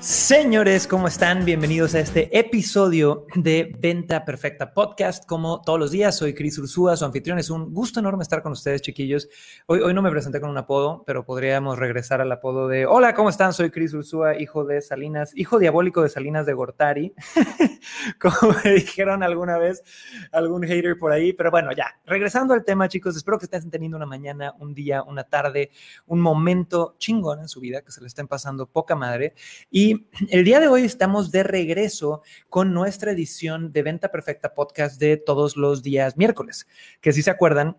Señores, ¿cómo están? Bienvenidos a este episodio de Venta Perfecta Podcast. Como todos los días, soy Cris Ursúa, su anfitrión. Es un gusto enorme estar con ustedes, chiquillos. Hoy, no me presenté con un apodo, pero podríamos regresar al apodo de Hola, ¿cómo están? Soy Cris Ursúa, hijo de Salinas, hijo diabólico de Salinas de Gortari, como me dijeron alguna vez algún hater por ahí. Pero bueno, ya, regresando al tema, chicos, espero que estén teniendo una mañana, un día, una tarde, un momento chingón en su vida, que se le estén pasando poca madre. Y el día de hoy estamos de regreso con nuestra edición de Venta Perfecta Podcast de todos los días miércoles, que si se acuerdan,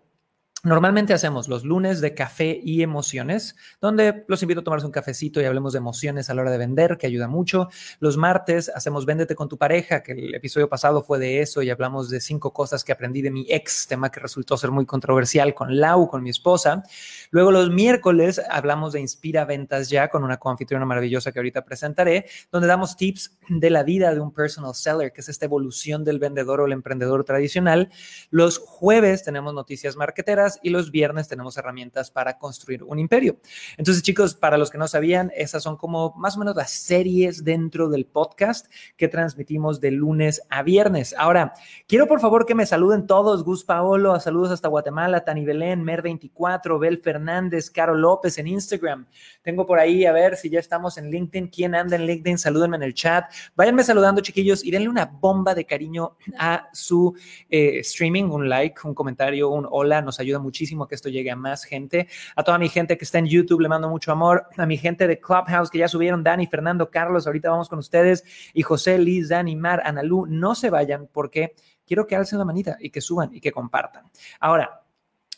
Normalmente hacemos los lunes de café y emociones, donde los invito a tomarse un cafecito y hablemos de emociones a la hora de vender, que ayuda mucho. Los martes hacemos Véndete con tu pareja, que el episodio pasado fue de eso y hablamos de cinco cosas que aprendí de mi ex, tema que resultó ser muy controversial con Lau, con mi esposa. Luego los miércoles hablamos de Inspira Ventas Ya con una coanfitriona maravillosa que ahorita presentaré, donde damos tips de la vida de un personal seller, que es esta evolución del vendedor o el emprendedor tradicional. Los jueves tenemos noticias marqueteras y los viernes tenemos herramientas para construir un imperio. Entonces, chicos, para los que no sabían, esas son como más o menos las series dentro del podcast que transmitimos de lunes a viernes. Ahora, quiero por favor que me saluden todos. Gus Paolo, saludos hasta Guatemala, Tani Belén, Mer24, Bel Fernández, Caro López en Instagram. Tengo por ahí, a ver si ya estamos en LinkedIn. ¿Quién anda en LinkedIn? Salúdenme en el chat. Váyanme saludando, chiquillos, y denle una bomba de cariño a su eh, streaming, un like, un comentario, un hola, nos ayuda muchísimo que esto llegue a más gente. A toda mi gente que está en YouTube le mando mucho amor. A mi gente de Clubhouse que ya subieron, Dani, Fernando, Carlos, ahorita vamos con ustedes. Y José, Liz, Dani, Mar, Analú, no se vayan porque quiero que alcen la manita y que suban y que compartan. Ahora,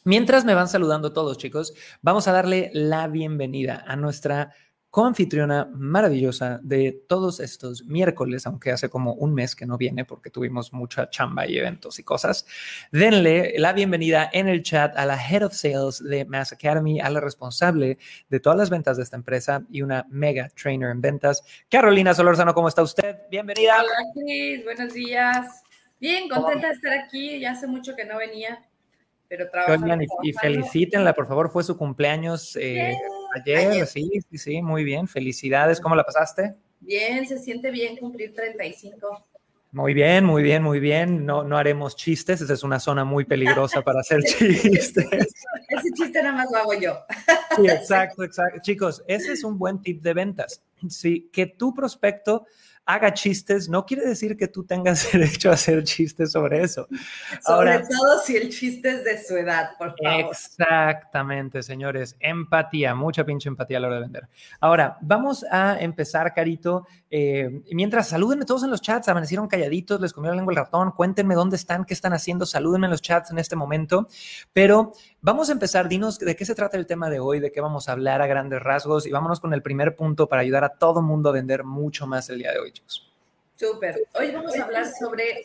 Mientras me van saludando todos, chicos, vamos a darle la bienvenida a nuestra coanfitriona maravillosa de todos estos miércoles, aunque hace como un mes que no viene porque tuvimos mucha chamba y eventos y cosas. Denle la bienvenida en el chat a la Head of Sales de Mass Academy, a la responsable de todas las ventas de esta empresa y una mega trainer en ventas. Carolina Solorzano, ¿cómo está usted? Bienvenida. Hola, Cris. Buenos días. Bien, contenta de estar aquí. Ya hace mucho que no venía, pero trabajando. Y, y felicítenla, por favor, fue su cumpleaños. Eh, Ayer, sí, sí, sí, muy bien. Felicidades. ¿Cómo la pasaste? Bien, se siente bien cumplir 35. Muy bien, muy bien, muy bien. No, no haremos chistes. Esa es una zona muy peligrosa para hacer chistes. Ese chiste nada más lo hago yo. Sí, exacto, exacto. Chicos, ese es un buen tip de ventas. Sí, que tu prospecto haga chistes, no quiere decir que tú tengas derecho a hacer chistes sobre eso. Sobre todo si el chiste es de su edad, por favor. Exactamente, señores. Empatía, mucha pinche empatía a la hora de vender. Ahora, vamos a empezar, Carito. Eh, mientras, salúdenme todos en los chats, amanecieron calladitos, les comió la lengua el ratón, cuéntenme dónde están, qué están haciendo, salúdenme en los chats en este momento. Pero vamos a empezar, dinos de qué se trata el tema de hoy, de qué vamos a hablar a grandes rasgos y vámonos con el primer punto para ayudar a todo mundo a vender mucho más el día de hoy. Súper. Hoy vamos a hablar sobre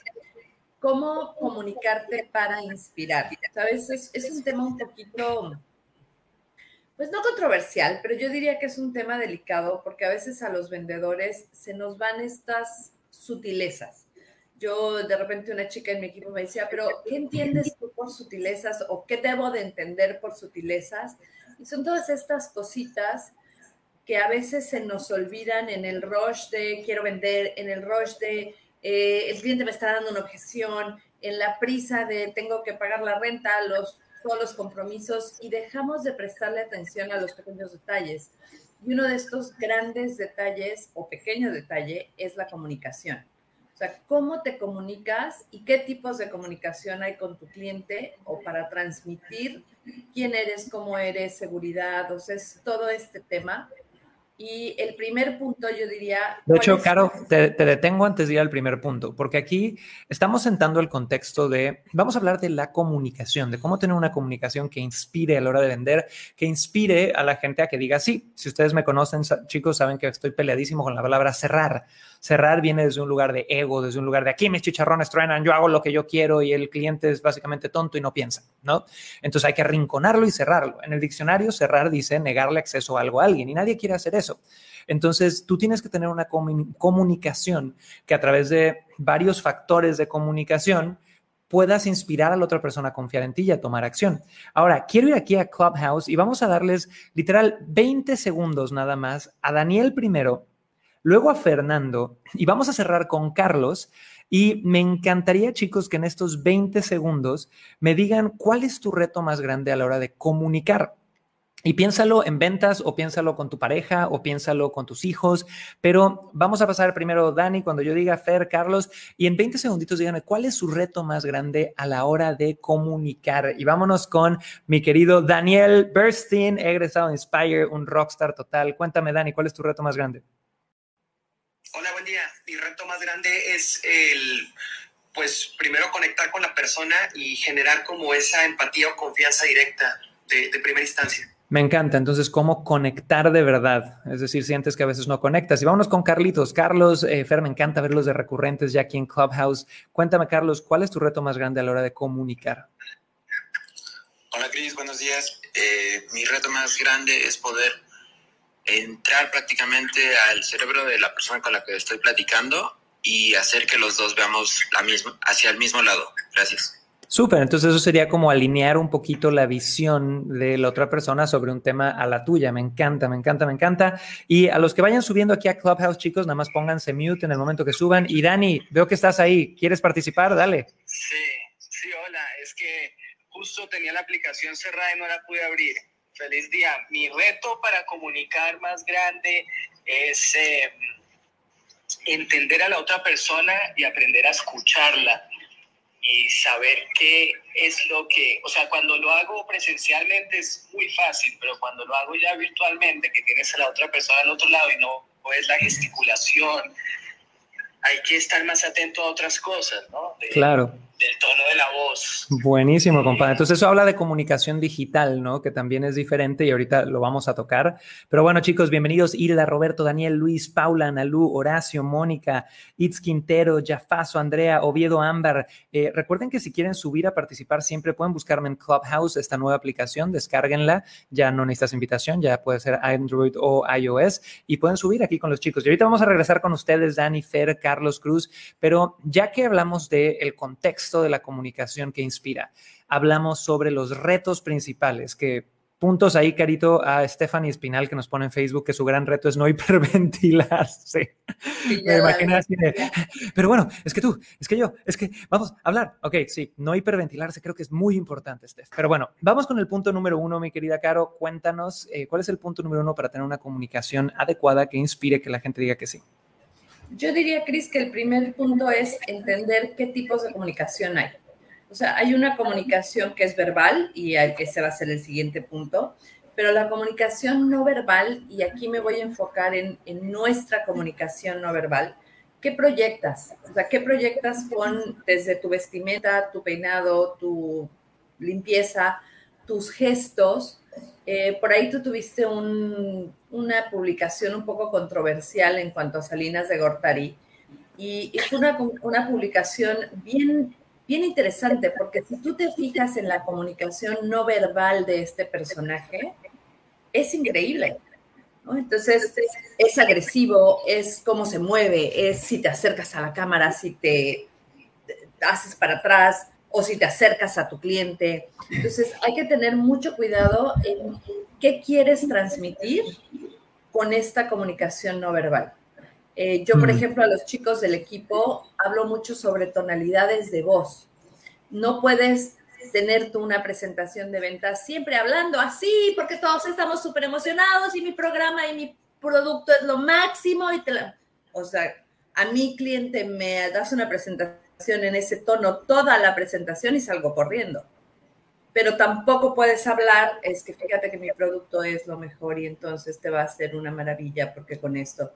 cómo comunicarte para inspirar. Sabes, es, es, un tema un poquito, pues no controversial, pero yo diría que es un tema delicado porque a veces a los vendedores se nos van estas sutilezas. Yo de repente una chica en mi equipo me decía, pero ¿qué entiendes tú por sutilezas o qué debo de entender por sutilezas? Y son todas estas cositas que a veces se nos olvidan en el rush de quiero vender, en el rush de eh, el cliente me está dando una objeción, en la prisa de tengo que pagar la renta, los, todos los compromisos y dejamos de prestarle atención a los pequeños detalles. Y uno de estos grandes detalles o pequeño detalle es la comunicación. O sea, cómo te comunicas y qué tipos de comunicación hay con tu cliente o para transmitir quién eres, cómo eres, seguridad, o sea, es todo este tema. Y el primer punto, yo diría... De hecho, Caro, te, te, detengo antes de ir al primer punto, porque aquí estamos sentando el contexto de, vamos a hablar de la comunicación, de cómo tener una comunicación que inspire a la hora de vender, que inspire a la gente a que diga, sí, si ustedes me conocen, chicos, saben que estoy peleadísimo con la palabra cerrar. Cerrar viene desde un lugar de ego, desde un lugar de aquí mis chicharrones truenan, yo hago lo que yo quiero y el cliente es básicamente tonto y no piensa, ¿no? Entonces hay que arrinconarlo y cerrarlo. En el diccionario, cerrar dice negarle acceso a algo a alguien y nadie quiere hacer eso. Entonces, tú tienes que tener una comunicación que a través de varios factores de comunicación puedas inspirar a la otra persona a confiar en ti y a tomar acción. Ahora, quiero ir aquí a Clubhouse y vamos a darles literal 20 segundos nada más a Daniel primero, luego a Fernando y vamos a cerrar con Carlos. Y me encantaría, chicos, que en estos 20 segundos me digan cuál es tu reto más grande a la hora de comunicar. Y piénsalo en ventas o piénsalo con tu pareja o piénsalo con tus hijos, pero vamos a pasar primero, Dani, cuando yo diga Fer, Carlos, y en 20 segunditos díganme cuál es su reto más grande a la hora de comunicar. Y vámonos con mi querido Daniel Burstein, egresado de Inspire, un rockstar total. Cuéntame, Dani, ¿cuál es tu reto más grande? Hola, buen día. Mi reto más grande es el, pues, primero conectar con la persona y generar como esa empatía o confianza directa de, de primera instancia. Me encanta. Entonces, ¿cómo conectar de verdad? Es decir, sientes que a veces no conectas. Y vámonos con Carlitos. Carlos, eh, Fer, me encanta verlos de recurrentes ya aquí en Clubhouse. Cuéntame, Carlos, ¿cuál es tu reto más grande a la hora de comunicar? Hola, Cris, buenos días. Eh, mi reto más grande es poder entrar prácticamente al cerebro de la persona con la que estoy platicando y hacer que los dos veamos la misma, hacia el mismo lado. Gracias. Súper, entonces eso sería como alinear un poquito la visión de la otra persona sobre un tema a la tuya. Me encanta, me encanta, me encanta. Y a los que vayan subiendo aquí a Clubhouse, chicos, nada más pónganse mute en el momento que suban. Y Dani, veo que estás ahí. ¿Quieres participar? Dale. Sí, sí, hola. Es que justo tenía la aplicación cerrada y no la pude abrir. Feliz día. Mi reto para comunicar más grande es eh, entender a la otra persona y aprender a escucharla y saber qué es lo que, o sea, cuando lo hago presencialmente es muy fácil, pero cuando lo hago ya virtualmente, que tienes a la otra persona al otro lado y no ves la gesticulación, hay que estar más atento a otras cosas, ¿no? claro del tono de la voz. Buenísimo, compadre. Entonces eso habla de comunicación digital, ¿no? Que también es diferente y ahorita lo vamos a tocar. Pero bueno, chicos, bienvenidos Hilda, Roberto, Daniel, Luis, Paula, Analú, Horacio, Mónica, Itz Quintero, Jafaso, Andrea, Oviedo, Ámbar. Eh, recuerden que si quieren subir a participar siempre pueden buscarme en Clubhouse, esta nueva aplicación, descárguenla. Ya no necesitas invitación, ya puede ser Android o iOS y pueden subir aquí con los chicos. Y ahorita vamos a regresar con ustedes, Dani, Fer, Carlos Cruz. Pero ya que hablamos del contexto, de la comunicación que inspira. Hablamos sobre los retos principales que puntos ahí, Carito, a Stephanie Espinal que nos pone en Facebook que su gran reto es no hiperventilarse. Me imagino así de, pero bueno, es que tú, es que yo, es que vamos a hablar. Ok, sí, no hiperventilarse creo que es muy importante, Steph. Pero bueno, vamos con el punto número uno, mi querida Caro. Cuéntanos, eh, ¿cuál es el punto número uno para tener una comunicación adecuada que inspire que la gente diga que sí? Yo diría, Cris, que el primer punto es entender qué tipos de comunicación hay. O sea, hay una comunicación que es verbal y ese va a ser el siguiente punto, pero la comunicación no verbal, y aquí me voy a enfocar en, en nuestra comunicación no verbal, ¿qué proyectas? O sea, ¿qué proyectas con desde tu vestimenta, tu peinado, tu limpieza, tus gestos? Eh, por ahí tú tuviste una publicación un poco controversial en cuanto a Salinas de Gortari y es una, una publicación bien, bien interesante porque si tú te fijas en la comunicación no verbal de este personaje, es increíble. Entonces, es agresivo, es cómo se mueve, es si te acercas a la cámara, si te haces para atrás, o si te acercas a tu cliente. Entonces, hay que tener mucho cuidado en qué quieres transmitir con esta comunicación no verbal. Eh, yo, por ejemplo, a los chicos del equipo hablo mucho sobre tonalidades de voz. No puedes tener tú una presentación de ventas siempre hablando así, porque todos estamos súper emocionados y mi programa y mi producto es lo máximo. Y te O sea, a mi cliente me das una presentación en ese tono toda la presentación y salgo corriendo. Pero tampoco puedes hablar, es que fíjate que mi producto es lo mejor y entonces te va a hacer una maravilla porque con esto.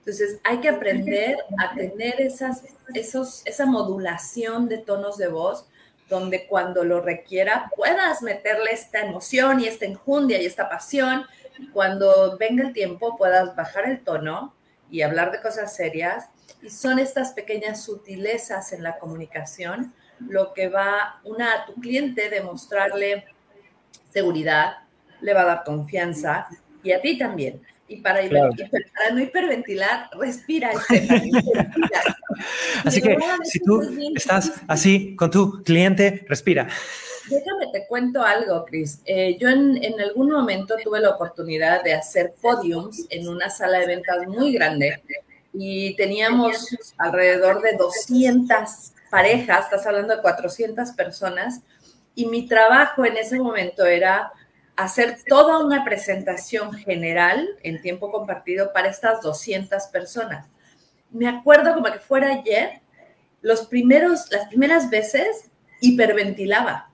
Entonces hay que aprender a tener esas, esos, esa modulación de tonos de voz donde cuando lo requiera puedas meterle esta emoción y esta enjundia y esta pasión. Cuando venga el tiempo puedas bajar el tono y hablar de cosas serias. Y son estas pequeñas sutilezas en la comunicación lo que va una a tu cliente demostrarle seguridad, le va a dar confianza y a ti también. Y para, no hiperventilar, respira. así que si tú estás así con tu cliente, respira. Déjame te cuento algo, Cris. Eh, yo en, en, algún momento tuve la oportunidad de hacer podiums en una sala de ventas muy grande y teníamos alrededor de 200 parejas, estás hablando de 400 personas, y mi trabajo en ese momento era hacer toda una presentación general en tiempo compartido para estas 200 personas. Me acuerdo como que fuera ayer, los primeros, las primeras veces hiperventilaba.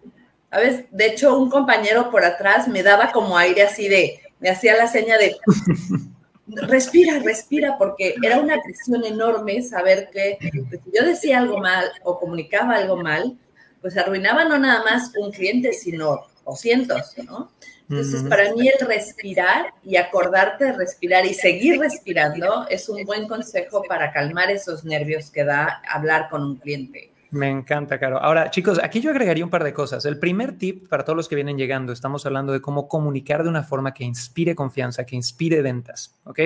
¿Sabes? De hecho, un compañero por atrás me daba como aire así de, me hacía la seña de, respira, respira, porque era una presión enorme saber que si yo decía algo mal o comunicaba algo mal, pues arruinaba no nada más un cliente, sino o cientos, ¿no? Entonces, para mí el respirar y acordarte de respirar y seguir respirando es un buen consejo para calmar esos nervios que da hablar con un cliente. Me encanta, Caro. Ahora, chicos, aquí yo agregaría un par de cosas. El primer tip para todos los que vienen llegando, estamos hablando de cómo comunicar de una forma que inspire confianza, que inspire ventas, ¿ok?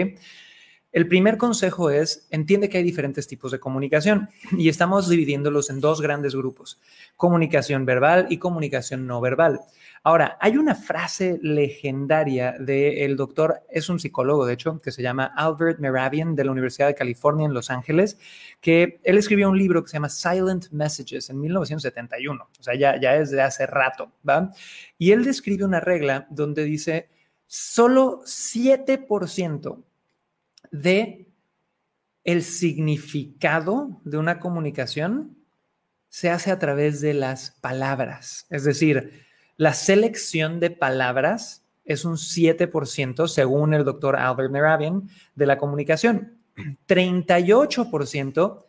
El primer consejo es, entiende que hay diferentes tipos de comunicación y estamos dividiéndolos en dos grandes grupos, comunicación verbal y comunicación no verbal. Ahora, hay una frase legendaria del doctor, es un psicólogo de hecho, que se llama Albert Meravian de la Universidad de California en Los Ángeles, que él escribió un libro que se llama Silent Messages en 1971, o sea, ya, ya es de hace rato, ¿va? Y él describe una regla donde dice, solo 7% de el significado de una comunicación se hace a través de las palabras. Es decir, la selección de palabras es un 7% según el doctor Albert Meravian de la comunicación. 38%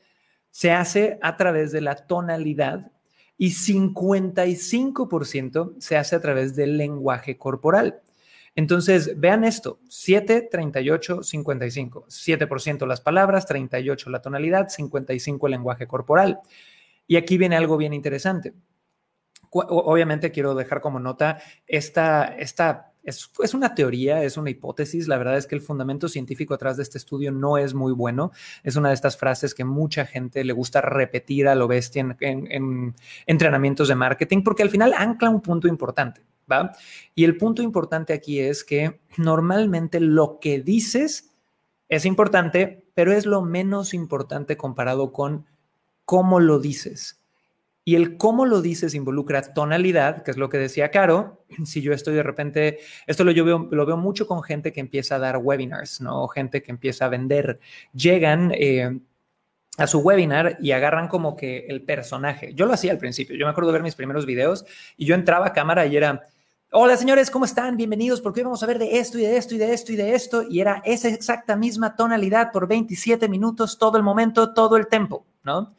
se hace a través de la tonalidad y 55% se hace a través del lenguaje corporal. Entonces, vean esto, 7, 38, 55. 7% las palabras, 38 la tonalidad, 55 el lenguaje corporal. Y aquí viene algo bien interesante. Obviamente quiero dejar como nota esta, esta es, una teoría, es una hipótesis. La verdad es que el fundamento científico atrás de este estudio no es muy bueno. Es una de estas frases que mucha gente le gusta repetir a lo bestia en, en entrenamientos de marketing porque al final ancla un punto importante. ¿va? Y el punto importante aquí es que normalmente lo que dices es importante, pero es lo menos importante comparado con cómo lo dices. Y el cómo lo dices involucra tonalidad, que es lo que decía Caro. Si yo estoy de repente, esto lo, yo veo, lo veo mucho con gente que empieza a dar webinars, ¿no? Gente que empieza a vender. Llegan eh, a su webinar y agarran como que el personaje. Yo lo hacía al principio. Yo me acuerdo de ver mis primeros videos y yo entraba a cámara y era, hola señores, ¿cómo están? Bienvenidos porque hoy vamos a ver de esto y de esto y de esto y de esto. Y era esa exacta misma tonalidad por 27 minutos, todo el momento, todo el tiempo, ¿no?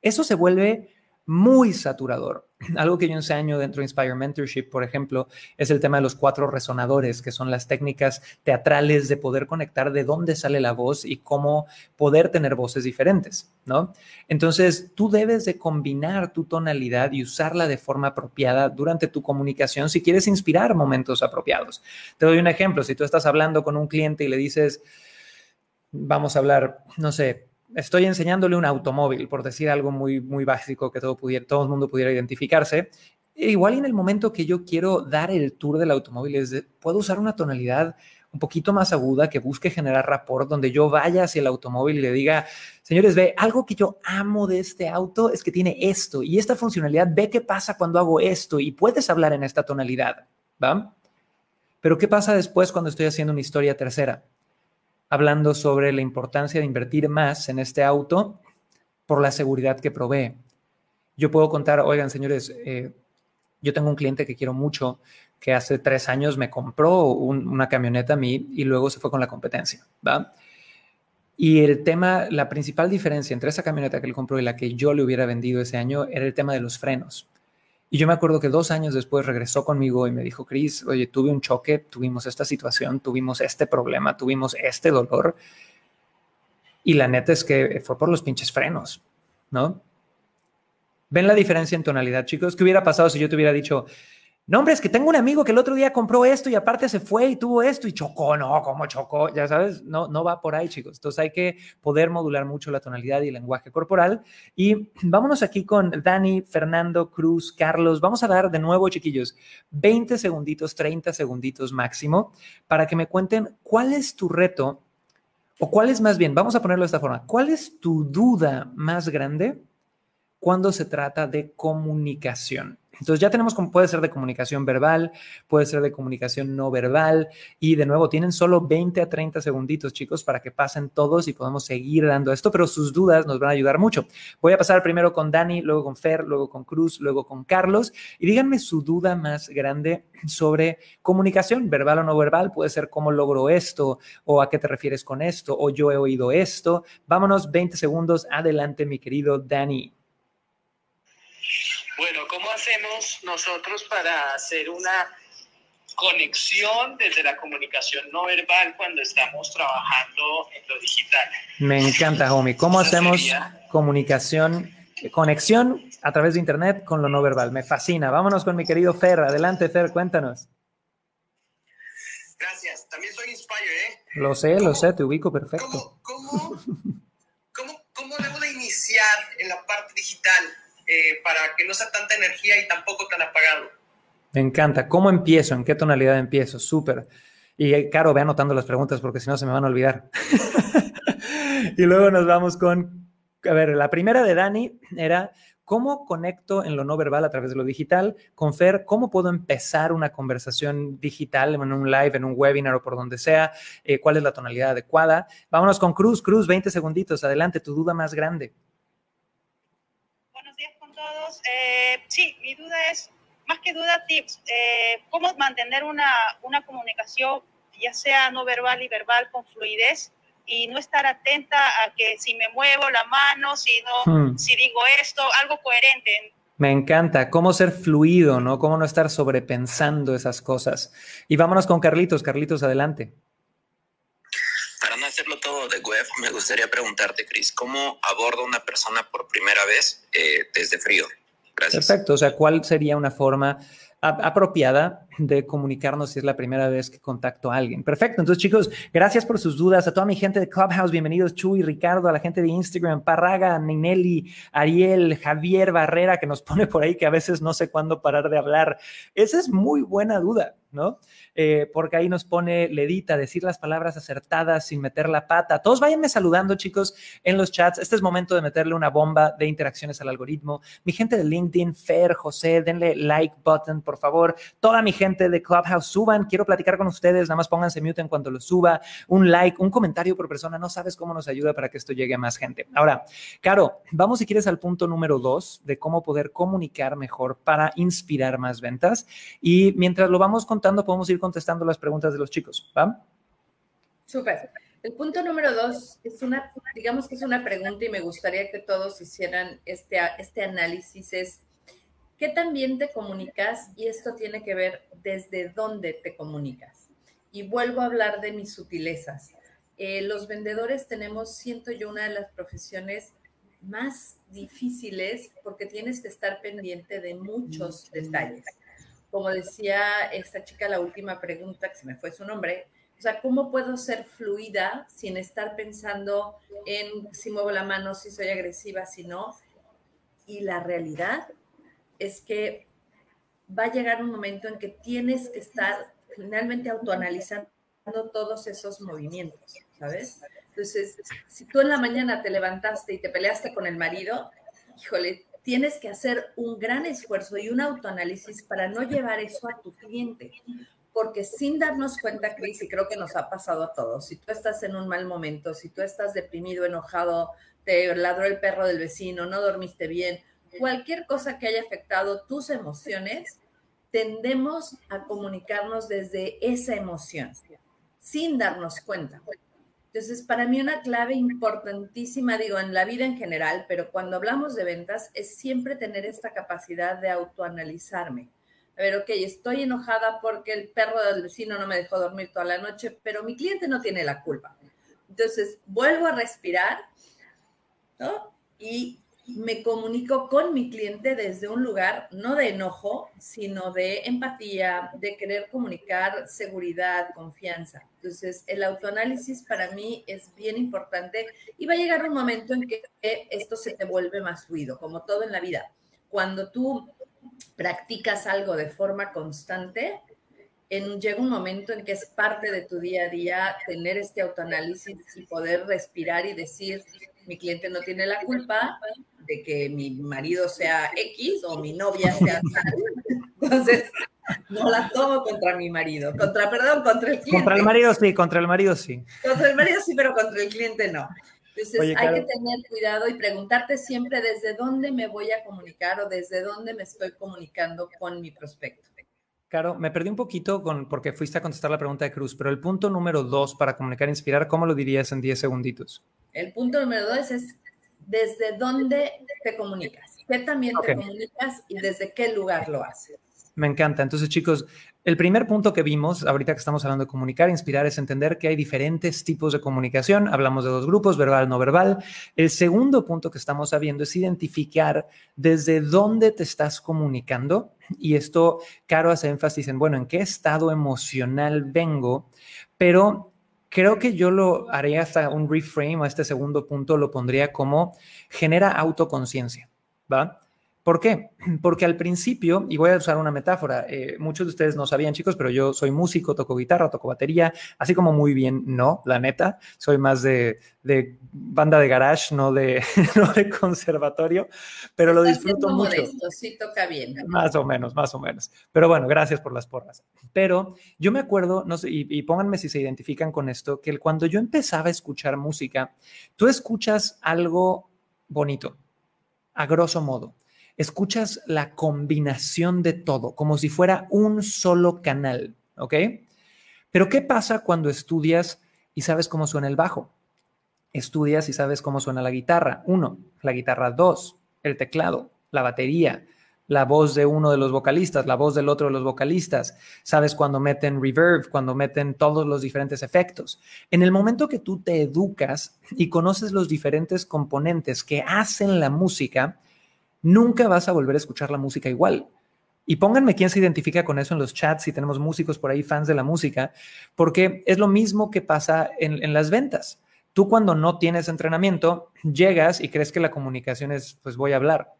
Eso se vuelve muy saturador. Algo que yo enseño dentro de Inspire Mentorship, por ejemplo, es el tema de los cuatro resonadores, que son las técnicas teatrales de poder conectar de dónde sale la voz y cómo poder tener voces diferentes, ¿no? Entonces, tú debes de combinar tu tonalidad y usarla de forma apropiada durante tu comunicación si quieres inspirar momentos apropiados. Te doy un ejemplo, si tú estás hablando con un cliente y le dices, vamos a hablar, no sé, estoy enseñándole un automóvil, por decir algo muy, muy básico que todo, pudiera, todo el mundo pudiera identificarse. E igual en el momento que yo quiero dar el tour del automóvil, es puedo usar una tonalidad un poquito más aguda que busque generar rapport, donde yo vaya hacia el automóvil y le diga, señores, ve, algo que yo amo de este auto es que tiene esto y esta funcionalidad, ve qué pasa cuando hago esto y puedes hablar en esta tonalidad, ¿va? Pero ¿qué pasa después cuando estoy haciendo una historia tercera? Hablando sobre la importancia de invertir más en este auto por la seguridad que provee. Yo puedo contar, oigan, señores, eh, yo tengo un cliente que quiero mucho que hace tres años me compró una camioneta a mí y luego se fue con la competencia, ¿va? Y el tema, la principal diferencia entre esa camioneta que él compró y la que yo le hubiera vendido ese año era el tema de los frenos. Y yo me acuerdo que dos años después regresó conmigo y me dijo, Cris, oye, tuve un choque, tuvimos esta situación, tuvimos este problema, tuvimos este dolor. Y la neta es que fue por los pinches frenos, ¿no? ¿Ven la diferencia en tonalidad, chicos? ¿Qué hubiera pasado si yo te hubiera dicho, no, hombre, es que tengo un amigo que el otro día compró esto y aparte se fue y tuvo esto y chocó, no, ¿cómo chocó? Ya sabes, no, no va por ahí, chicos. Entonces hay que poder modular mucho la tonalidad y el lenguaje corporal. Y vámonos aquí con Dani, Fernando, Cruz, Carlos. Vamos a dar de nuevo, chiquillos, 20 segunditos, 30 segunditos máximo para que me cuenten cuál es tu reto o cuál es más bien, vamos a ponerlo de esta forma, ¿cuál es tu duda más grande cuando se trata de comunicación? Entonces ya tenemos como puede ser de comunicación verbal, puede ser de comunicación no verbal y de nuevo tienen solo 20 a 30 segunditos chicos para que pasen todos y podamos seguir dando esto, pero sus dudas nos van a ayudar mucho. Voy a pasar primero con Dani, luego con Fer, luego con Cruz, luego con Carlos y díganme su duda más grande sobre comunicación verbal o no verbal, puede ser cómo logro esto o a qué te refieres con esto o yo he oído esto. Vámonos 20 segundos adelante mi querido Dani. Bueno, ¿cómo hacemos nosotros para hacer una conexión desde la comunicación no verbal cuando estamos trabajando en lo digital? Me encanta, homie. ¿Cómo hacemos comunicación, conexión a través de Internet con lo no verbal? Me fascina. Vámonos con mi querido Fer. Adelante, Fer, cuéntanos. Gracias. También soy Inspire, ¿eh? Lo sé, lo sé, te ubico perfecto. ¿Cómo, cómo, cómo, cómo debo de iniciar en la parte digital? Eh, para que no sea tanta energía y tampoco tan apagado. Me encanta. ¿Cómo empiezo? ¿En qué tonalidad empiezo? Súper. Y eh, Caro, ve anotando las preguntas porque si no se me van a olvidar. y luego nos vamos con, a ver, la primera de Dani era, ¿cómo conecto en lo no verbal a través de lo digital? Con Fer, ¿cómo puedo empezar una conversación digital en un live, en un webinar o por donde sea? Eh, ¿Cuál es la tonalidad adecuada? Vámonos con Cruz. Cruz, 20 segunditos. Adelante, tu duda más grande. Eh, sí, mi duda es, más que duda, tips. Eh, ¿Cómo mantener una, una comunicación, ya sea no verbal y verbal, con fluidez? y no estar atenta a que si me muevo la mano, si no, hmm. si digo esto, algo coherente. Me encanta cómo ser fluido, ¿no? Cómo no estar sobrepensando esas cosas. Y vámonos con Carlitos. Carlitos, adelante hacerlo todo de web, me gustaría preguntarte, Cris, ¿cómo aborda una persona por primera vez eh, desde frío? Gracias. Perfecto, o sea, ¿cuál sería una forma apropiada de comunicarnos si es la primera vez que contacto a alguien. Perfecto. Entonces, chicos, gracias por sus dudas. A toda mi gente de Clubhouse, bienvenidos Chuy, Ricardo, a la gente de Instagram, Parraga, Ninelli, Ariel, Javier Barrera, que nos pone por ahí que a veces no sé cuándo parar de hablar. Esa es muy buena duda, ¿no? Eh, porque ahí nos pone Ledita, decir las palabras acertadas sin meter la pata. Todos váyanme saludando, chicos, en los chats. Este es momento de meterle una bomba de interacciones al algoritmo. Mi gente de LinkedIn, Fer, José, denle like button, por favor. Toda mi gente de Clubhouse, suban. Quiero platicar con ustedes. Nada más pónganse mute en cuanto lo suba. Un like, un comentario por persona. No sabes cómo nos ayuda para que esto llegue a más gente. Ahora, Caro, vamos si quieres al punto número dos de cómo poder comunicar mejor para inspirar más ventas. Y mientras lo vamos contando, podemos ir contestando las preguntas de los chicos. ¿Va? Súper. El punto número dos es una, digamos que es una pregunta y me gustaría que todos hicieran este, este análisis. Es, ¿qué también te comunicas? Y esto tiene que ver desde dónde te comunicas. Y vuelvo a hablar de mis sutilezas. Eh, los vendedores tenemos, siento yo, una de las profesiones más difíciles porque tienes que estar pendiente de muchos detalles como decía esta chica, la última pregunta, que se me fue su nombre, o sea, ¿cómo puedo ser fluida sin estar pensando en si muevo la mano, si soy agresiva, si no? Y la realidad es que va a llegar un momento en que tienes que estar finalmente autoanalizando todos esos movimientos, ¿sabes? Entonces, si tú en la mañana te levantaste y te peleaste con el marido, híjole, tienes que hacer un gran esfuerzo y un autoanálisis para no llevar eso a tu cliente. Porque sin darnos cuenta, Cris, y creo que nos ha pasado a todos, si tú estás en un mal momento, si tú estás deprimido, enojado, te ladró el perro del vecino, no dormiste bien, cualquier cosa que haya afectado tus emociones, tendemos a comunicarnos desde esa emoción, sin darnos cuenta. Entonces, para mí una clave importantísima, digo, en la vida en general, pero cuando hablamos de ventas, es siempre tener esta capacidad de autoanalizarme. A ver, ok, estoy enojada porque el perro del vecino no me dejó dormir toda la noche, pero mi cliente no tiene la culpa. Entonces, vuelvo a respirar, ¿no? Y me comunico con mi cliente desde un lugar no de enojo, sino de empatía, de querer comunicar seguridad, confianza. Entonces, el autoanálisis para mí es bien importante y va a llegar un momento en que esto se te vuelve más fluido, como todo en la vida. Cuando tú practicas algo de forma constante, en, llega un momento en que es parte de tu día a día tener este autoanálisis y poder respirar y decir, mi cliente no tiene la culpa, de que mi marido sea X o mi novia sea tal. Entonces, no la tomo contra mi marido. Contra, perdón, contra el cliente. Contra el marido sí, contra el marido sí. Contra el marido sí, pero contra el cliente no. Entonces, hay que tener cuidado y preguntarte siempre desde dónde me voy a comunicar o desde dónde me estoy comunicando con mi prospecto. Claro, me perdí un poquito con, porque fuiste a contestar la pregunta de Cruz, pero el punto número dos para comunicar e inspirar, ¿cómo lo dirías en 10 segunditos? El punto número dos es desde dónde te comunicas, qué también te comunicas y desde qué lugar lo haces. Me encanta. Entonces, chicos, el primer punto que vimos, ahorita que estamos hablando de comunicar, inspirar, es entender que hay diferentes tipos de comunicación. Hablamos de dos grupos, verbal, no verbal. El segundo punto que estamos sabiendo es identificar desde dónde te estás comunicando. Y esto, Caro hace énfasis en, bueno, ¿en qué estado emocional vengo? Pero creo que yo lo haría hasta un reframe a este segundo punto, lo pondría como genera autoconciencia, ¿va? ¿Por qué? Porque al principio, y voy a usar una metáfora, eh, muchos de ustedes no sabían, chicos, pero yo soy músico, toco guitarra, toco batería, así como muy bien, no, la neta, soy más de, banda de garage, no de, de conservatorio, pero lo disfruto mucho. Modesto, sí toca bien. Más o menos, más o menos. Pero bueno, gracias por las porras. Pero yo me acuerdo, no sé, y, y pónganme si se identifican con esto, que cuando yo empezaba a escuchar música, tú escuchas algo bonito, a grosso modo escuchas la combinación de todo, como si fuera un solo canal, ¿ok? Pero ¿qué pasa cuando estudias y sabes cómo suena el bajo? Estudias y sabes cómo suena la guitarra. Uno, la guitarra dos, el teclado, la batería, la voz de uno de los vocalistas, la voz del otro de los vocalistas. Sabes cuando meten reverb, cuando meten todos los diferentes efectos. En el momento que tú te educas y conoces los diferentes componentes que hacen la música, nunca vas a volver a escuchar la música igual. Y pónganme quién se identifica con eso en los chats, si tenemos músicos por ahí, fans de la música, porque es lo mismo que pasa en, las ventas. Tú cuando no tienes entrenamiento, llegas y crees que la comunicación es, pues voy a hablar,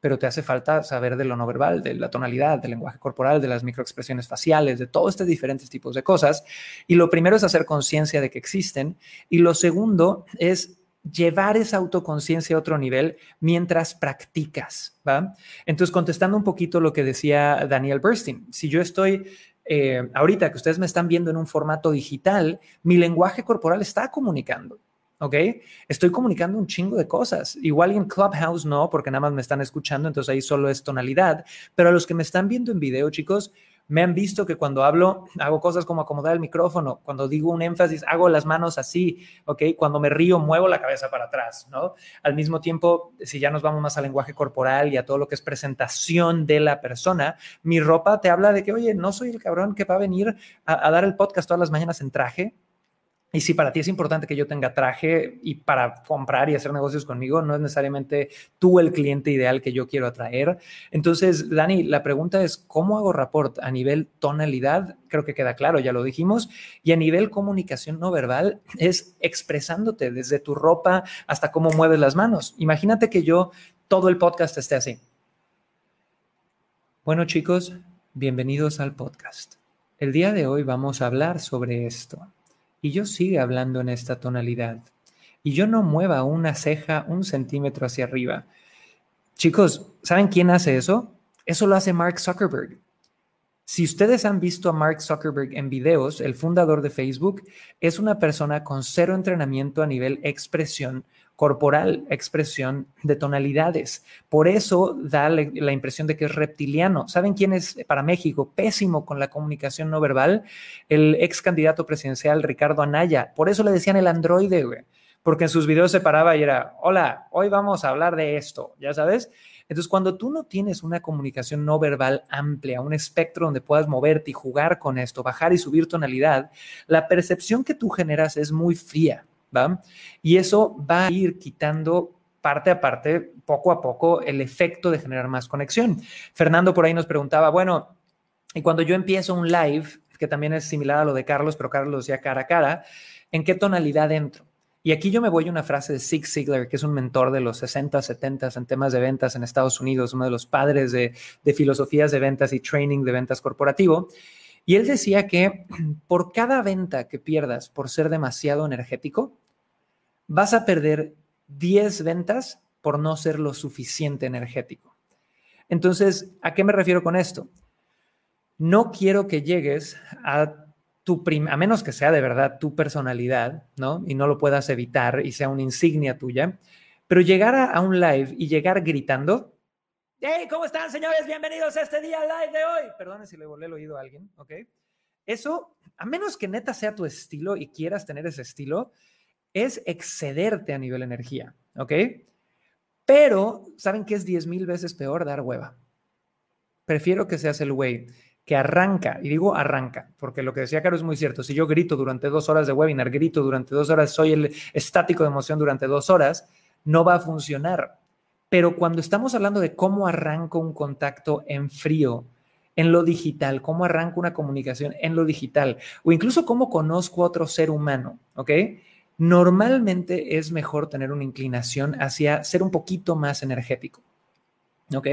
pero te hace falta saber de lo no verbal, de la tonalidad, del lenguaje corporal, de las microexpresiones faciales, de todos estos diferentes tipos de cosas. Y lo primero es hacer conciencia de que existen. Y lo segundo es llevar esa autoconciencia a otro nivel mientras practicas, ¿va? Entonces, contestando un poquito lo que decía Daniel Burstein, si yo estoy eh, ahorita que ustedes me están viendo en un formato digital, mi lenguaje corporal está comunicando. ¿ok? Estoy comunicando un chingo de cosas. Igual en Clubhouse no, porque nada más me están escuchando, entonces ahí solo es tonalidad. Pero a los que me están viendo en video, chicos, me han visto que cuando hablo hago cosas como acomodar el micrófono, cuando digo un énfasis hago las manos así, ¿ok? Cuando me río muevo la cabeza para atrás, ¿no? Al mismo tiempo, si ya nos vamos más al lenguaje corporal y a todo lo que es presentación de la persona, mi ropa te habla de que, oye, no soy el cabrón que va a venir a, a dar el podcast todas las mañanas en traje, y si para ti es importante que yo tenga traje y para comprar y hacer negocios conmigo, no es necesariamente tú el cliente ideal que yo quiero atraer. Entonces, Dani, la pregunta es, ¿cómo hago rapport a nivel tonalidad? Creo que queda claro, ya lo dijimos. Y a nivel comunicación no verbal, es expresándote desde tu ropa hasta cómo mueves las manos. Imagínate que yo todo el podcast esté así. Bueno, chicos, bienvenidos al podcast. El día de hoy vamos a hablar sobre esto y yo sigue hablando en esta tonalidad y yo no mueva una ceja un centímetro hacia arriba. Chicos, ¿saben quién hace eso? Eso lo hace Mark Zuckerberg. Si ustedes han visto a Mark Zuckerberg en videos, el fundador de Facebook es una persona con cero entrenamiento a nivel expresión corporal, expresión de tonalidades. Por eso da la impresión de que es reptiliano. ¿Saben quién es para México pésimo con la comunicación no verbal? El ex candidato presidencial Ricardo Anaya. Por eso le decían el androide, güey. Porque en sus videos se paraba y era, hola, hoy vamos a hablar de esto, ¿ya sabes? Entonces, cuando tú no tienes una comunicación no verbal amplia, un espectro donde puedas moverte y jugar con esto, bajar y subir tonalidad, la percepción que tú generas es muy fría Y eso va a ir quitando parte a parte, poco a poco, el efecto de generar más conexión. Fernando por ahí nos preguntaba, bueno, y cuando yo empiezo un live, que también es similar a lo de Carlos, pero Carlos decía cara a cara, ¿en qué tonalidad entro? Y aquí yo me voy a una frase de Zig Ziglar, que es un mentor de los 60, 70 en temas de ventas en Estados Unidos, uno de los padres de, de filosofías de ventas y training de ventas corporativo. Y él decía que por cada venta que pierdas por ser demasiado energético, vas a perder 10 ventas por no ser lo suficiente energético. Entonces, ¿a qué me refiero con esto? No quiero que llegues a tu a menos que sea de verdad tu personalidad, ¿no? Y no lo puedas evitar y sea una insignia tuya, pero llegar a, a un live y llegar gritando, hey, ¿cómo están señores? Bienvenidos a este día live de hoy. Perdone si le volé el oído a alguien, ¿ok? Eso, a menos que neta sea tu estilo y quieras tener ese estilo, es excederte a nivel energía, ¿ok? Pero, ¿saben qué es 10 mil veces peor dar hueva? Prefiero que seas el güey que arranca, y digo arranca, porque lo que decía Caro es muy cierto, si yo grito durante dos horas de webinar, grito durante dos horas, soy el estático de emoción durante dos horas, no va a funcionar. Pero cuando estamos hablando de cómo arranco un contacto en frío, en lo digital, cómo arranco una comunicación en lo digital, o incluso cómo conozco a otro ser humano, ¿ok? Normalmente es mejor tener una inclinación hacia ser un poquito más energético. ¿Ok?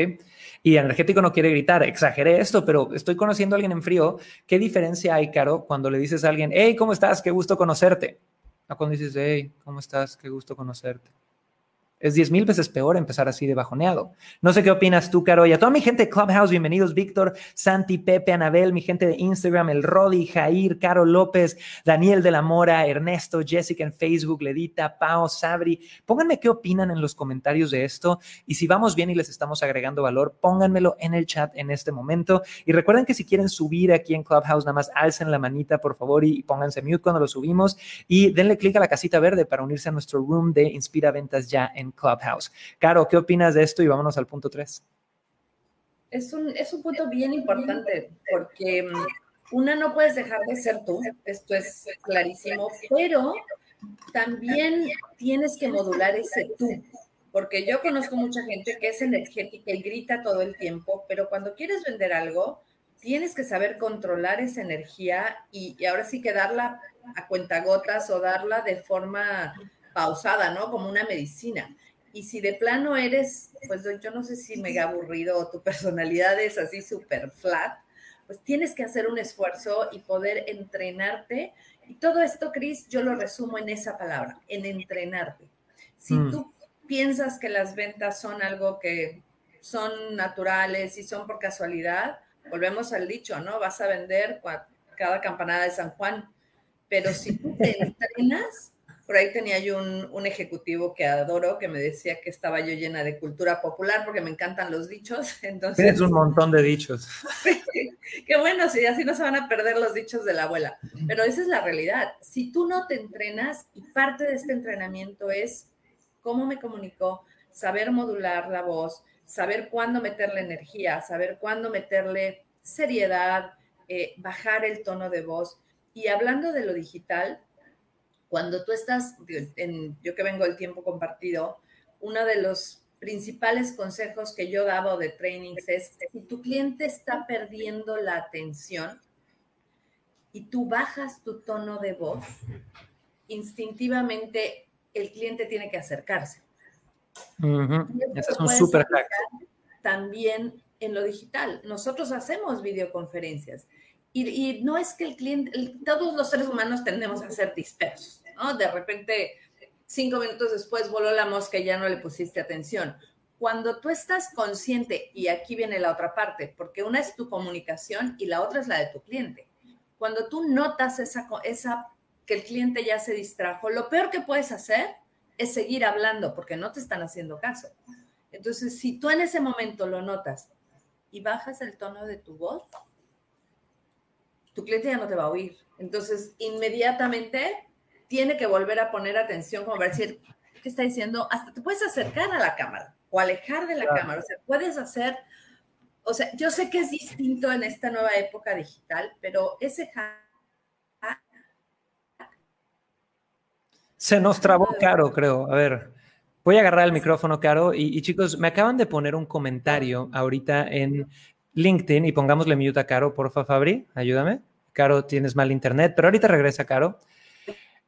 Y energético no quiere gritar, exageré esto, pero estoy conociendo a alguien en frío. ¿Qué diferencia hay, Caro, cuando le dices a alguien, hey, ¿cómo estás? Qué gusto conocerte. A cuando dices, hey, ¿cómo estás? Qué gusto conocerte. Es diez mil veces peor empezar así de bajoneado. No sé qué opinas tú, Caro. Y a toda mi gente de Clubhouse, bienvenidos, Víctor, Santi, Pepe, Anabel, mi gente de Instagram, el Rodi, Jair, Caro López, Daniel de la Mora, Ernesto, Jessica en Facebook, Ledita, Pao, Sabri. Pónganme qué opinan en los comentarios de esto. Y si vamos bien y les estamos agregando valor, pónganmelo en el chat en este momento. Y recuerden que si quieren subir aquí en Clubhouse, nada más alcen la manita, por favor, y pónganse mute cuando lo subimos. Y denle clic a la casita verde para unirse a nuestro room de Inspira Ventas ya en Clubhouse. Caro, ¿qué opinas de esto? Y vámonos al punto 3. Es un, es un punto bien importante porque mm, una no puedes dejar de ser tú, esto es clarísimo, pero también tienes que modular ese tú, porque yo conozco mucha gente que es energética y grita todo el tiempo, pero cuando quieres vender algo, tienes que saber controlar esa energía y, y ahora sí que darla a cuentagotas o darla de forma pausada, ¿no? Como una medicina. Y si de plano eres, pues yo no sé si mega aburrido o tu personalidad es así súper flat, pues tienes que hacer un esfuerzo y poder entrenarte. Y todo esto, Cris, yo lo resumo en esa palabra, en entrenarte. Si mm. tú piensas que las ventas son algo que son naturales y son por casualidad, volvemos al dicho, ¿no? Vas a vender cada campanada de San Juan. Pero si tú te entrenas, por ahí tenía yo un, ejecutivo que adoro que me decía que estaba yo llena de cultura popular porque me encantan los dichos. Entonces, Tienes un montón de dichos. Qué bueno, sí, así no se van a perder los dichos de la abuela. Pero esa es la realidad. Si tú no te entrenas, y parte de este entrenamiento es cómo me comunicó, saber modular la voz, saber cuándo meterle energía, saber cuándo meterle seriedad, eh, bajar el tono de voz. Y hablando de lo digital, cuando tú estás, en, yo que vengo del tiempo compartido, uno de los principales consejos que yo daba de trainings es, si tu cliente está perdiendo la atención y tú bajas tu tono de voz, instintivamente el cliente tiene que acercarse. es un súper También en lo digital. Nosotros hacemos videoconferencias y, no es que el cliente, todos los seres humanos tendemos a ser dispersos, De repente, cinco minutos después voló la mosca y ya no le pusiste atención. Cuando tú estás consciente, y aquí viene la otra parte, porque una es tu comunicación y la otra es la de tu cliente. Cuando tú notas esa, esa que el cliente ya se distrajo, lo peor que puedes hacer es seguir hablando porque no te están haciendo caso. Entonces, si tú en ese momento lo notas y bajas el tono de tu voz, tu cliente ya no te va a oír. Entonces, inmediatamente tiene que volver a poner atención, como para decir, ¿qué está diciendo? Hasta te puedes acercar a la cámara o alejar de la cámara. O sea, puedes hacer, o sea, yo sé que es distinto en esta nueva época digital, pero ese Se nos trabó Caro, creo. A ver, voy a agarrar el micrófono, Caro. Y, chicos, me acaban de poner un comentario ahorita en LinkedIn y pongámosle mute a Caro, porfa, Fabri, ayúdame. Caro, tienes mal internet, pero ahorita regresa, Caro.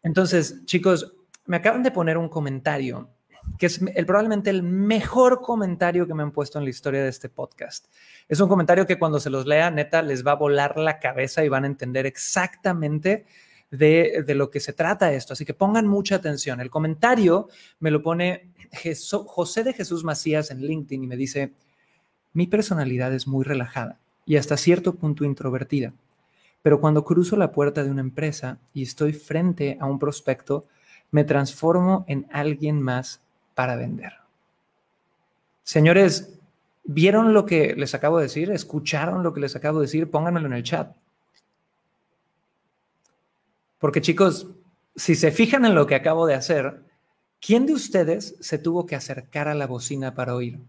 Entonces, chicos, me acaban de poner un comentario que es el, probablemente el mejor comentario que me han puesto en la historia de este podcast. Es un comentario que cuando se los lea, neta, les va a volar la cabeza y van a entender exactamente de, lo que se trata esto. Así que pongan mucha atención. El comentario me lo pone José de Jesús Macías en LinkedIn y me dice, mi personalidad es muy relajada y hasta cierto punto introvertida. Pero cuando cruzo la puerta de una empresa y estoy frente a un prospecto, me transformo en alguien más para vender. Señores, ¿vieron lo que les acabo de decir? ¿Escucharon lo que les acabo de decir? Pónganmelo en el chat. Porque chicos, si se fijan en lo que acabo de hacer, ¿quién de ustedes se tuvo que acercar a la bocina para oír?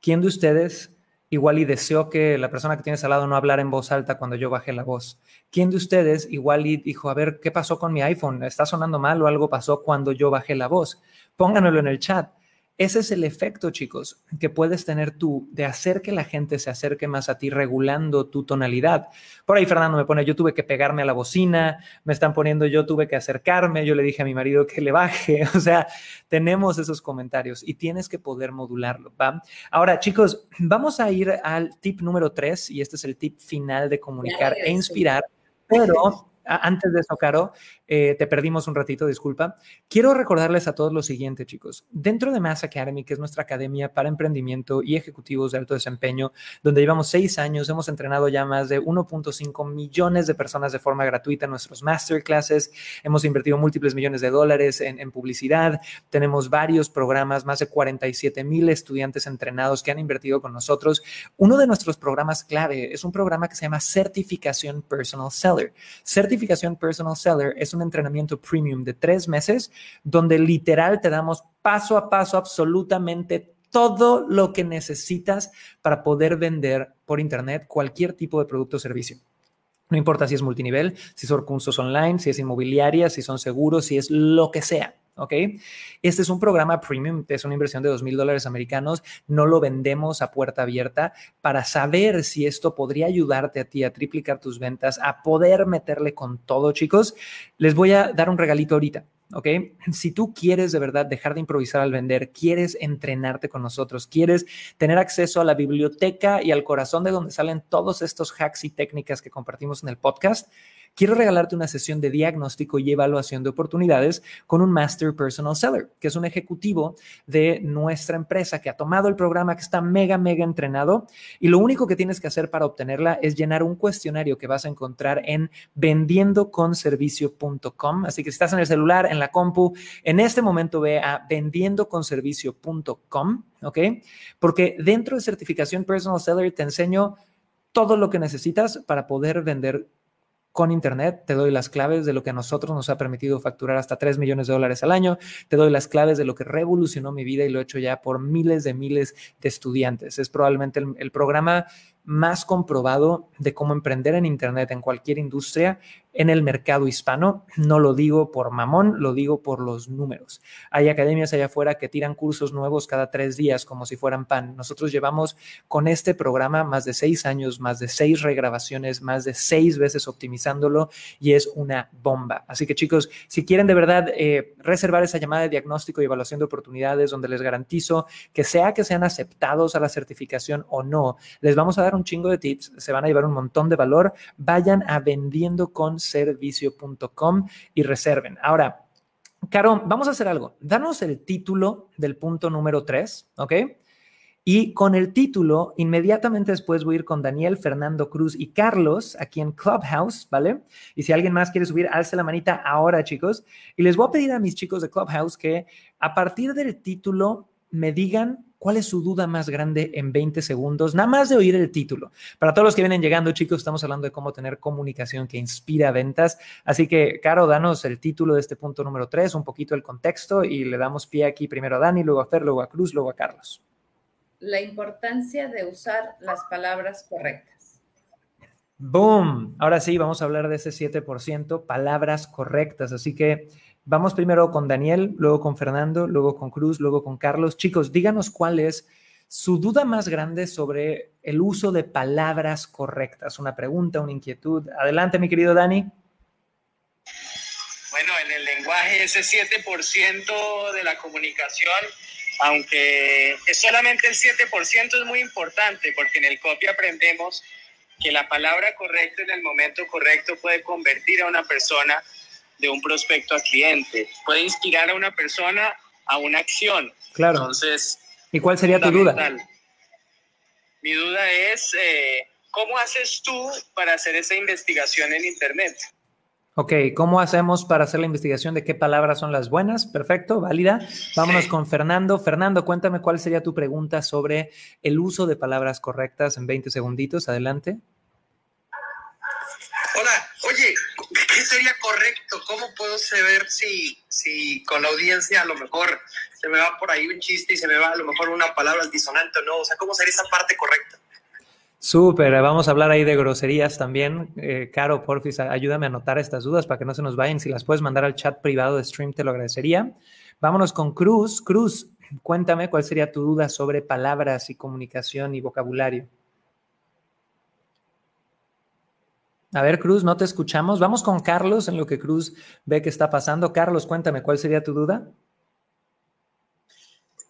¿Quién de ustedes igual y deseó que la persona que tienes al lado no hablara en voz alta cuando yo bajé la voz? ¿Quién de ustedes igual y dijo, a ver, ¿qué pasó con mi iPhone? ¿Está sonando mal o algo pasó cuando yo bajé la voz? Pónganlo en el chat. Ese es el efecto, chicos, que puedes tener tú de hacer que la gente se acerque más a ti regulando tu tonalidad. Por ahí Fernando me pone, yo tuve que pegarme a la bocina, me están poniendo, yo tuve que acercarme, yo le dije a mi marido que le baje. O sea, tenemos esos comentarios y tienes que poder modularlo, ¿va? Ahora, chicos, vamos a ir al tip número tres y este es el tip final de comunicar e inspirar, pero antes de eso, Caro, eh, te perdimos un ratito, disculpa. Quiero recordarles a todos lo siguiente, chicos. Dentro de Mass Academy, que es nuestra academia para emprendimiento y ejecutivos de alto desempeño, donde llevamos seis años, hemos entrenado ya más de 1.5 millones de personas de forma gratuita en nuestros masterclasses, hemos invertido múltiples millones de dólares en, en publicidad, tenemos varios programas, más de 47 mil estudiantes entrenados que han invertido con nosotros. Uno de nuestros programas clave es un programa que se llama Certificación Personal Seller. Personal Seller es un entrenamiento premium de tres meses donde literal te damos paso a paso absolutamente todo lo que necesitas para poder vender por Internet cualquier tipo de producto o servicio. No importa si es multinivel, si son cursos online, si es inmobiliaria, si son seguros, si es lo que sea. ¿Ok? Este es un programa premium, es una inversión de dos mil dólares americanos, no lo vendemos a puerta abierta para saber si esto podría ayudarte a ti a triplicar tus ventas, a poder meterle con todo, chicos. Les voy a dar un regalito ahorita. ¿ok? Si tú quieres de verdad dejar de improvisar al vender, quieres entrenarte con nosotros, quieres tener acceso a la biblioteca y al corazón de donde salen todos estos hacks y técnicas que compartimos en el podcast, quiero regalarte una sesión de diagnóstico y evaluación de oportunidades con un Master Personal Seller, que es un ejecutivo de nuestra empresa que ha tomado el programa, que está mega, mega entrenado. Y lo único que tienes que hacer para obtenerla es llenar un cuestionario que vas a encontrar en vendiendoconservicio.com. Así que si estás en el celular, en la compu, en este momento ve a vendiendoconservicio.com, ¿ok? Porque dentro de certificación Personal Seller te enseño todo lo que necesitas para poder vender con Internet, te doy las claves de lo que a nosotros nos ha permitido facturar hasta 3 millones de dólares al año, te doy las claves de lo que revolucionó mi vida y lo he hecho ya por miles de miles de estudiantes. Es probablemente el, el programa más comprobado de cómo emprender en Internet en cualquier industria en el mercado hispano. No lo digo por mamón, lo digo por los números. Hay academias allá afuera que tiran cursos nuevos cada tres días como si fueran pan. Nosotros llevamos con este programa más de seis años, más de seis regrabaciones, más de seis veces optimizándolo y es una bomba. Así que chicos, si quieren de verdad eh, reservar esa llamada de diagnóstico y evaluación de oportunidades donde les garantizo que sea que sean aceptados a la certificación o no, les vamos a dar un chingo de tips, se van a llevar un montón de valor, vayan a vendiendoconservicio.com y reserven. Ahora, Caro, vamos a hacer algo. Danos el título del punto número 3, ¿ok? Y con el título, inmediatamente después voy a ir con Daniel, Fernando Cruz y Carlos aquí en Clubhouse, ¿vale? Y si alguien más quiere subir, alce la manita ahora, chicos. Y les voy a pedir a mis chicos de Clubhouse que a partir del título me digan ¿Cuál es su duda más grande en 20 segundos? Nada más de oír el título. Para todos los que vienen llegando, chicos, estamos hablando de cómo tener comunicación que inspira ventas. Así que, Caro, danos el título de este punto número 3, un poquito el contexto y le damos pie aquí primero a Dani, luego a Fer, luego a Cruz, luego a Carlos. La importancia de usar las palabras correctas. Boom. Ahora sí, vamos a hablar de ese 7%, palabras correctas. Así que Vamos primero con Daniel, luego con Fernando, luego con Cruz, luego con Carlos. Chicos, díganos cuál es su duda más grande sobre el uso de palabras correctas. Una pregunta, una inquietud. Adelante, mi querido Dani. Bueno, en el lenguaje ese 7% de la comunicación, aunque es solamente el 7%, es muy importante porque en el copy aprendemos que la palabra correcta en el momento correcto puede convertir a una persona de un prospecto a cliente, puede inspirar a una persona a una acción. Claro. Entonces, ¿y cuál sería tu duda? Mi duda es, eh, ¿cómo haces tú para hacer esa investigación en Internet? Ok, ¿cómo hacemos para hacer la investigación de qué palabras son las buenas? Perfecto, válida. Vámonos con Fernando. Fernando, cuéntame cuál sería tu pregunta sobre el uso de palabras correctas en 20 segunditos. Adelante. Hola, oye, ¿qué sería correcto? ¿Cómo puedo saber si, si con la audiencia a lo mejor se me va por ahí un chiste y se me va a lo mejor una palabra altisonante o no? O sea, ¿cómo sería esa parte correcta? Súper, vamos a hablar ahí de groserías también. Eh, Caro, porfis, ayúdame a anotar estas dudas para que no se nos vayan. Si las puedes mandar al chat privado de stream, te lo agradecería. Vámonos con Cruz. Cruz, cuéntame cuál sería tu duda sobre palabras y comunicación y vocabulario. A ver, Cruz, no te escuchamos. Vamos con Carlos en lo que Cruz ve que está pasando. Carlos, cuéntame, ¿cuál sería tu duda?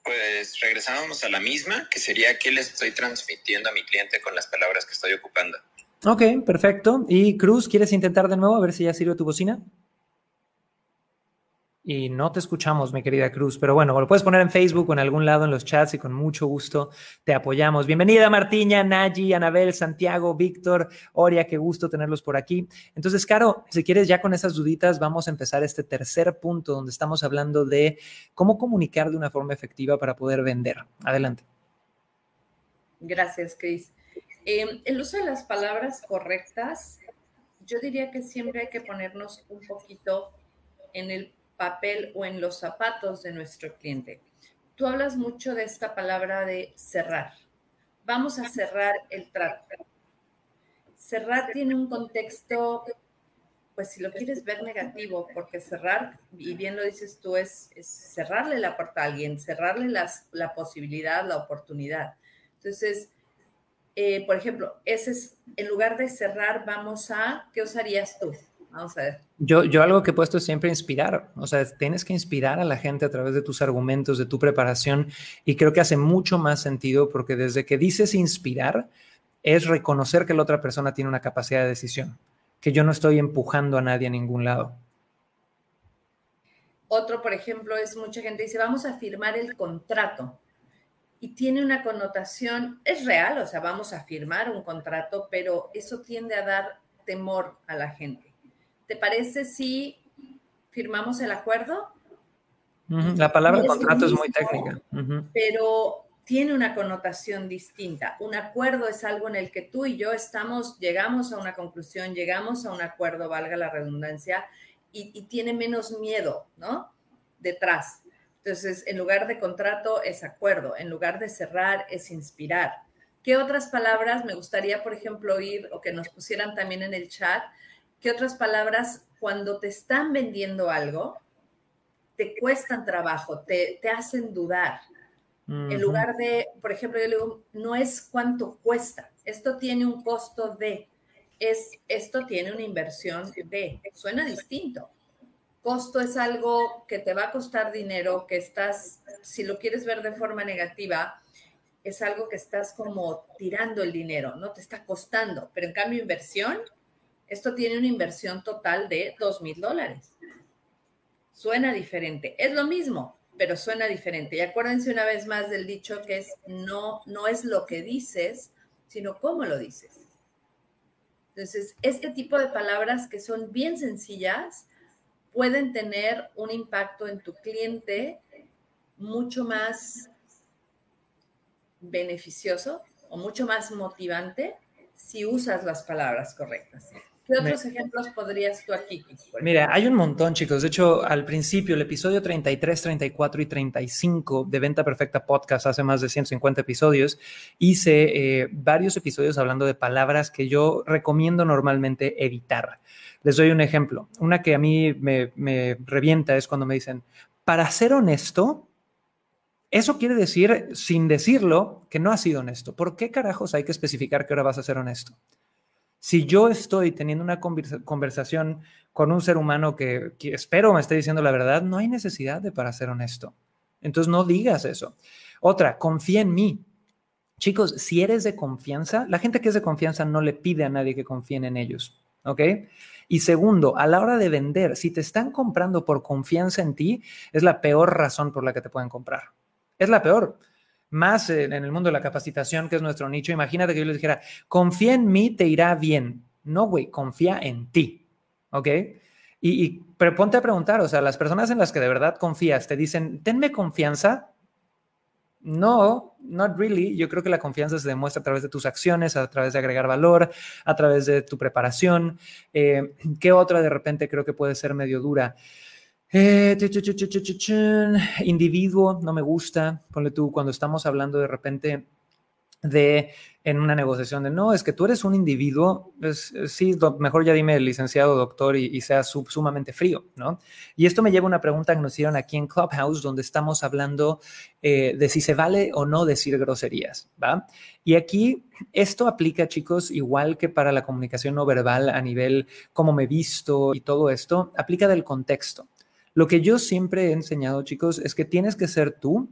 Pues regresábamos a la misma, que sería qué le estoy transmitiendo a mi cliente con las palabras que estoy ocupando. Ok, perfecto. Y Cruz, ¿quieres intentar de nuevo a ver si ya sirve tu bocina? Y no te escuchamos, mi querida Cruz. Pero bueno, lo puedes poner en Facebook o en algún lado en los chats y con mucho gusto te apoyamos. Bienvenida Martiña, Nayi, Anabel, Santiago, Víctor, Oria, qué gusto tenerlos por aquí. Entonces, Caro, si quieres ya con esas duditas, vamos a empezar este tercer punto donde estamos hablando de cómo comunicar de una forma efectiva para poder vender. Adelante. Gracias, Cris. Eh, el uso de las palabras correctas, yo diría que siempre hay que ponernos un poquito en el papel o en los zapatos de nuestro cliente. Tú hablas mucho de esta palabra de cerrar. Vamos a cerrar el trato. Cerrar tiene un contexto, pues si lo quieres ver negativo, porque cerrar, y bien lo dices tú, es, cerrarle la puerta a alguien, cerrarle la posibilidad, la oportunidad. Entonces, eh, por ejemplo, ese es, en lugar de cerrar, vamos a, ¿qué usarías tú? Vamos a ver. Yo, yo algo que he puesto es siempre inspirar. O sea, tienes que inspirar a la gente a través de tus argumentos, de tu preparación. Y creo que hace mucho más sentido porque desde que dices inspirar, es reconocer que la otra persona tiene una capacidad de decisión, que yo no estoy empujando a nadie a ningún lado. Otro, por ejemplo, es mucha gente dice, vamos a firmar el contrato. Y tiene una connotación, es real, o sea, vamos a firmar un contrato, pero eso tiende a dar temor a la gente. ¿Te parece si firmamos el acuerdo? La palabra contrato es muy técnica. Pero tiene una connotación distinta. Un acuerdo es algo en el que tú y yo estamos, llegamos a una conclusión, llegamos a un acuerdo, valga la redundancia, y, y tiene menos miedo, ¿no? Detrás. Entonces, en lugar de contrato es acuerdo, en lugar de cerrar es inspirar. ¿Qué otras palabras me gustaría, por ejemplo, oír o que nos pusieran también en el chat? ¿Qué otras palabras, cuando te están vendiendo algo, te cuestan trabajo, te, te hacen dudar? En lugar de, por ejemplo, yo le digo, no es cuánto cuesta, esto tiene un costo de, es, esto tiene una inversión de, suena distinto. Costo es algo que te va a costar dinero, que estás, si lo quieres ver de forma negativa, es algo que estás como tirando el dinero, no te está costando, pero en cambio inversión esto tiene una inversión total de dos mil dólares. Suena diferente. Es lo mismo, pero suena diferente. Y acuérdense una vez más del dicho que es no, no es lo que dices, sino cómo lo dices. Entonces, este tipo de palabras que son bien sencillas pueden tener un impacto en tu cliente mucho más beneficioso o mucho más motivante si usas las palabras correctas. ¿Qué otros ejemplos podrías tú aquí? Mira, hay un montón, chicos. De hecho, al principio, el episodio 33, 34 y 35 de Venta Perfecta Podcast, hace más de 150 episodios, hice eh, varios episodios hablando de palabras que yo recomiendo normalmente evitar. Les doy un ejemplo. Una que a mí me, me revienta es cuando me dicen, para ser honesto, eso quiere decir, sin decirlo, que no has sido honesto. ¿Por qué carajos hay que especificar que ahora vas a ser honesto? Si yo estoy teniendo una conversación con un ser humano que, espero me esté diciendo la verdad, no hay necesidad de para ser honesto. Entonces no digas eso. Otra, confía en mí. Chicos, si eres de confianza, la gente que es de confianza no le pide a nadie que confíen en ellos. ¿Ok? Y segundo, a la hora de vender, si te están comprando por confianza en ti, es la peor razón por la que te pueden comprar. Es la peor más en, el mundo de la capacitación, que es nuestro nicho, imagínate que yo les dijera, confía en mí, te irá bien. No, güey, confía en ti. ¿Ok? Y, pero ponte a preguntar, o sea, las personas en las que de verdad confías te dicen, tenme confianza. No, not really. Yo creo que la confianza se demuestra a través de tus acciones, a través de agregar valor, a través de tu preparación. Eh, ¿Qué otra de repente creo que puede ser medio dura? Eh, individuo, no me gusta. Ponle tú, cuando estamos hablando de repente de en una negociación de no, es que tú eres un individuo, pues sí, mejor ya dime licenciado, doctor, y, sea sumamente frío, ¿no? Y esto me lleva a una pregunta que nos hicieron aquí en Clubhouse, donde estamos hablando eh, de si se vale o no decir groserías, ¿va? Y aquí esto aplica, chicos, igual que para la comunicación no verbal a nivel cómo me visto y todo esto, aplica del contexto. Lo que yo siempre he enseñado, chicos, es que tienes que ser tú,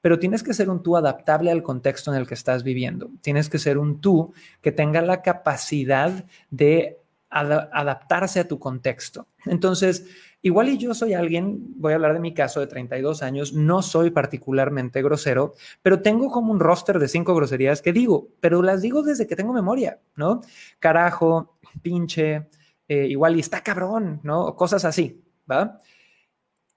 pero tienes que ser un tú adaptable al contexto en el que estás viviendo. Tienes que ser un tú que tenga la capacidad de adaptarse a tu contexto. Entonces, igual y yo soy alguien, voy a hablar de mi caso de 32 años, no soy particularmente grosero, pero tengo como un roster de cinco groserías que digo, pero las digo desde que tengo memoria, ¿no? Carajo, pinche, eh, igual y está cabrón, ¿no? Cosas así, ¿va?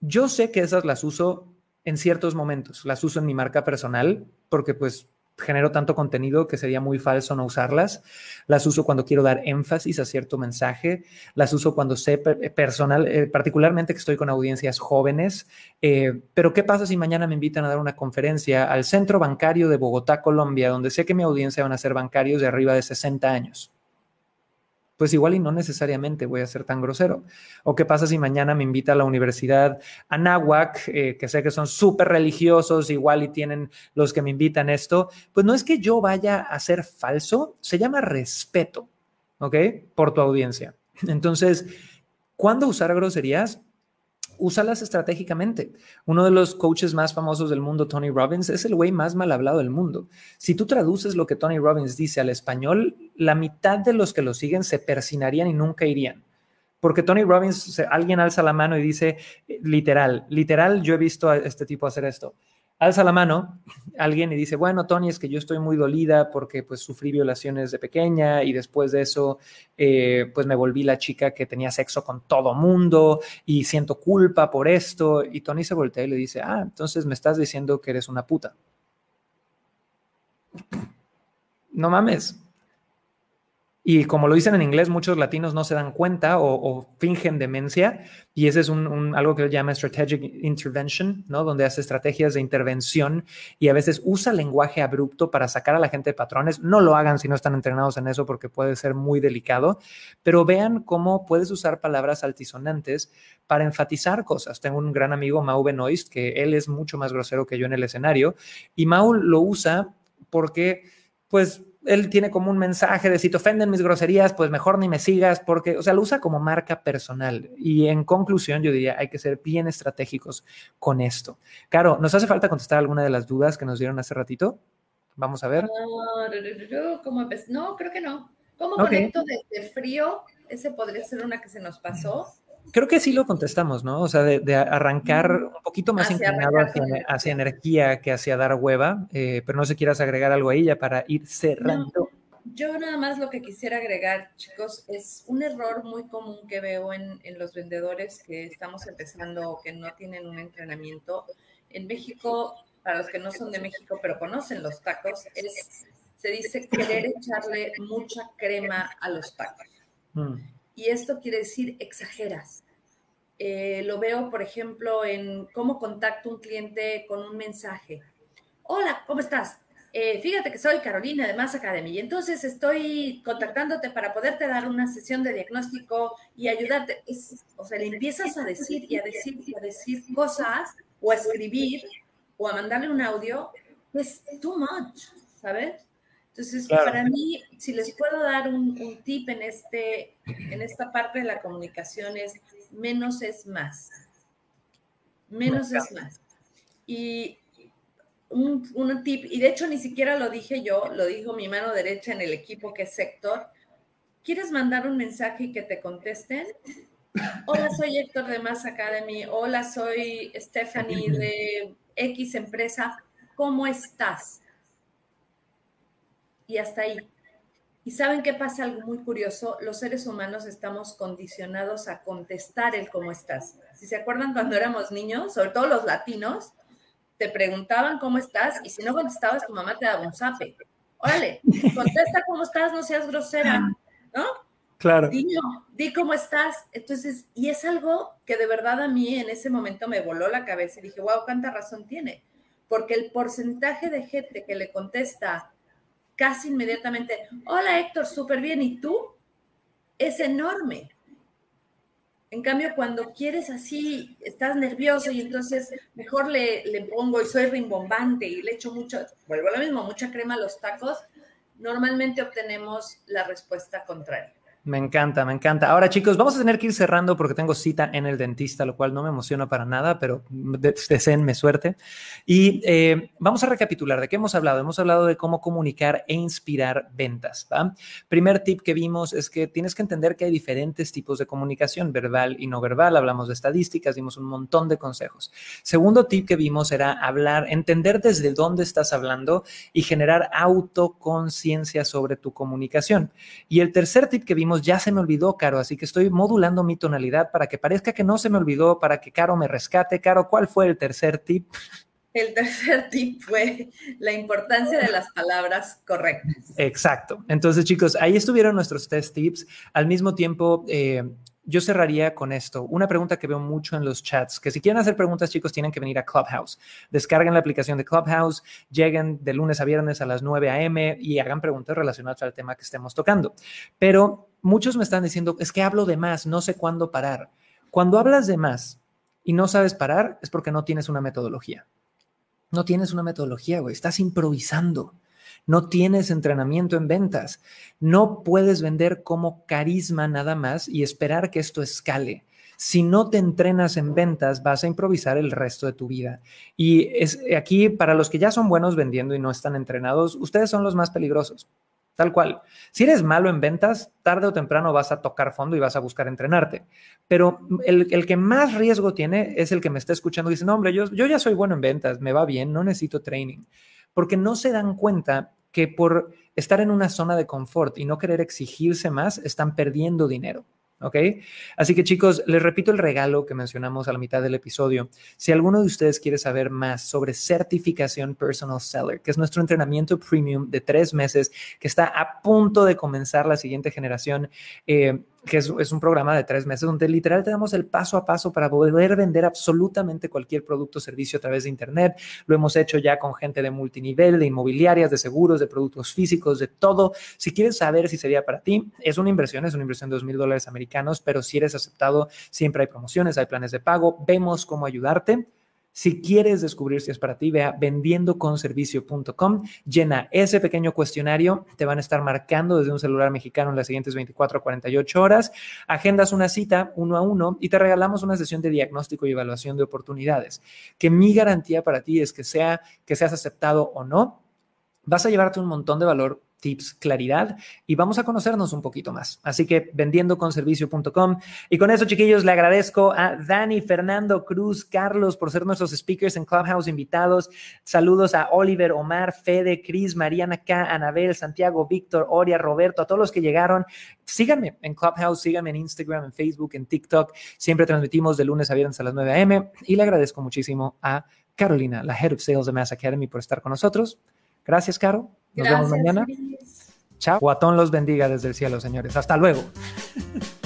Yo sé que esas las uso en ciertos momentos, las uso en mi marca personal porque pues genero tanto contenido que sería muy falso no usarlas. Las uso cuando quiero dar énfasis a cierto mensaje. Las uso cuando sé personal, eh, particularmente que estoy con audiencias jóvenes. Eh, pero ¿qué pasa si mañana me invitan a dar una conferencia al Centro Bancario de Bogotá, Colombia, donde sé que mi audiencia van a ser bancarios de arriba de 60 años? Pues igual y no necesariamente voy a ser tan grosero. ¿O qué pasa si mañana me invita a la Universidad Anáhuac, eh, que sé que son súper religiosos, igual y tienen los que me invitan esto? Pues no es que yo vaya a ser falso, se llama respeto, ¿ok? Por tu audiencia. Entonces, ¿cuándo usar groserías? Úsalas estratégicamente. Uno de los coaches más famosos del mundo, Tony Robbins, es el güey más mal hablado del mundo. Si tú traduces lo que Tony Robbins dice al español, la mitad de los que lo siguen se persinarían y nunca irían. Porque Tony Robbins, alguien alza la mano y dice, literal, literal, yo he visto a este tipo hacer esto alza la mano alguien y dice, bueno, Tony, es que yo estoy muy dolida porque pues sufrí violaciones de pequeña y después de eso eh, pues me volví la chica que tenía sexo con todo mundo y siento culpa por esto. Y Tony se voltea y le dice, ah, entonces me estás diciendo que eres una puta. No mames, y como lo dicen en inglés, muchos latinos no se dan cuenta o, fingen demencia. Y ese es un, algo que él llama strategic intervention, ¿no? Donde hace estrategias de intervención y a veces usa lenguaje abrupto para sacar a la gente de patrones. No lo hagan si no están entrenados en eso porque puede ser muy delicado. Pero vean cómo puedes usar palabras altisonantes para enfatizar cosas. Tengo un gran amigo, Mau Benoist, que él es mucho más grosero que yo en el escenario. Y Mau lo usa porque, pues, él tiene como un mensaje de si te ofenden mis groserías, pues mejor ni me sigas, porque, o sea, lo usa como marca personal. Y en conclusión, yo diría, hay que ser bien estratégicos con esto. Caro, ¿nos hace falta contestar alguna de las dudas que nos dieron hace ratito? Vamos a ver. No, creo que no. ¿Cómo conecto desde frío? Ese podría ser una que se nos pasó creo que sí lo contestamos, ¿no? O sea, de, arrancar un poquito más inclinado hacia, energía que hacia dar hueva, eh, pero no sé quieras agregar algo ahí ya para ir cerrando. yo nada más lo que quisiera agregar, chicos, es un error muy común que veo en, en los vendedores que estamos empezando o que no tienen un entrenamiento. En México, para los que no son de México, pero conocen los tacos, es, se dice querer echarle mucha crema a los tacos. Mm. Y esto quiere decir exageras. Eh, lo veo, por ejemplo, en cómo contacto un cliente con un mensaje. Hola, ¿cómo estás? Eh, fíjate que soy Carolina de Mass Academy y entonces estoy contactándote para poderte dar una sesión de diagnóstico y ayudarte. o sea, le empiezas a decir y a decir y a decir cosas o a escribir o a mandarle un audio, es too much, ¿sabes? Entonces, para mí, si les puedo dar un, tip en, este, en esta parte de la comunicación es menos es más. Menos es más. Y un, un, tip, y de hecho ni siquiera lo dije yo, lo dijo mi mano derecha en el equipo que es Sector. ¿Quieres mandar un mensaje y que te contesten? Hola, soy Héctor de Mass Academy. Hola, soy Stephanie de X empresa. ¿Cómo estás? Y hasta ahí. ¿Y saben qué pasa? Algo muy curioso. Los seres humanos estamos condicionados a contestar el cómo estás. Si se acuerdan cuando éramos niños, sobre todo los latinos, te preguntaban cómo estás y si no contestabas, tu mamá te daba un zape. Órale, contesta cómo estás, no seas grosera, ¿no? Claro. Di cómo estás. Entonces, y es algo que de verdad a mí en ese momento me voló la cabeza y dije, wow, cuánta razón tiene. Porque el porcentaje de gente que le contesta casi inmediatamente, hola Héctor, súper bien, ¿y tú? Es enorme. En cambio, cuando quieres así, estás nervioso y entonces mejor le, le pongo y soy rimbombante y le echo mucho, vuelvo a lo mismo, mucha crema a los tacos, normalmente obtenemos la respuesta contraria. Me encanta, me encanta. Ahora, chicos, vamos a tener que ir cerrando porque tengo cita en el dentista, lo cual no me emociona para nada, pero deseenme suerte. Y eh, vamos a recapitular de qué hemos hablado. Hemos hablado de cómo comunicar e inspirar ventas. Primer tip que vimos es que tienes que entender que hay diferentes tipos de comunicación, verbal y no verbal. Hablamos de estadísticas, dimos un montón de consejos. Segundo tip que vimos era hablar, entender desde dónde estás hablando y generar autoconciencia sobre tu comunicación. Y el tercer tip que vimos ya se me olvidó, Caro, así que estoy modulando mi tonalidad para que parezca que no se me olvidó, para que Caro me rescate. Caro, ¿cuál fue el tercer tip? El tercer tip fue la importancia de las palabras correctas. Exacto. Entonces, chicos, ahí estuvieron nuestros test tips. Al mismo tiempo, eh, yo cerraría con esto. Una pregunta que veo mucho en los chats, que si quieren hacer preguntas, chicos, tienen que venir a Clubhouse. Descarguen la aplicación de Clubhouse, lleguen de lunes a viernes a las 9 a.m. y hagan preguntas relacionadas al tema que estemos tocando. Pero muchos me están diciendo, es que hablo de más, no sé cuándo parar. Cuando hablas de más y no sabes parar, es porque no tienes una metodología. No tienes una metodología, güey. Estás improvisando no tienes entrenamiento en ventas, no puedes vender como carisma nada más y esperar que esto escale. Si no te entrenas en ventas, vas a improvisar el resto de tu vida. Y es aquí, para los que ya son buenos vendiendo y no están entrenados, ustedes son los más peligrosos. Tal cual. Si eres malo en ventas, tarde o temprano vas a tocar fondo y vas a buscar entrenarte. Pero el, que más riesgo tiene es el que me está escuchando y dice, hombre, yo, yo ya soy bueno en ventas, me va bien, no necesito training. Porque no se dan cuenta que por estar en una zona de confort y no querer exigirse más, están perdiendo dinero. ¿Ok? Así que chicos, les repito el regalo que mencionamos a la mitad del episodio. Si alguno de ustedes quiere saber más sobre certificación Personal Seller, que es nuestro entrenamiento premium de tres meses que está a punto de comenzar la siguiente generación, eh, que es, un programa de tres meses donde literal te damos el paso a paso para poder vender absolutamente cualquier producto o servicio a través de Internet. Lo hemos hecho ya con gente de multinivel, de inmobiliarias, de seguros, de productos físicos, de todo. Si quieres saber si sería para ti, es una inversión, es una inversión de dos mil dólares americanos, pero si eres aceptado, siempre hay promociones, hay planes de pago, vemos cómo ayudarte. Si quieres descubrir si es para ti, vea vendiendoconservicio.com, llena ese pequeño cuestionario, te van a estar marcando desde un celular mexicano en las siguientes 24 a 48 horas, agendas una cita uno a uno y te regalamos una sesión de diagnóstico y evaluación de oportunidades, que mi garantía para ti es que sea que seas aceptado o no, vas a llevarte un montón de valor tips, claridad y vamos a conocernos un poquito más. Así que vendiendoconservicio.com. Y con eso, chiquillos, le agradezco a Dani, Fernando, Cruz, Carlos por ser nuestros speakers en Clubhouse invitados. Saludos a Oliver, Omar, Fede, Cris, Mariana K, Anabel, Santiago, Víctor, Oria, Roberto, a todos los que llegaron. Síganme en Clubhouse, síganme en Instagram, en Facebook, en TikTok. Siempre transmitimos de lunes a viernes a las 9 a.m. Y le agradezco muchísimo a Carolina, la Head of Sales de Mass Academy, por estar con nosotros. Gracias, Caro. Nos vemos mañana. Chao. Guatón los bendiga desde el cielo, señores. Hasta luego.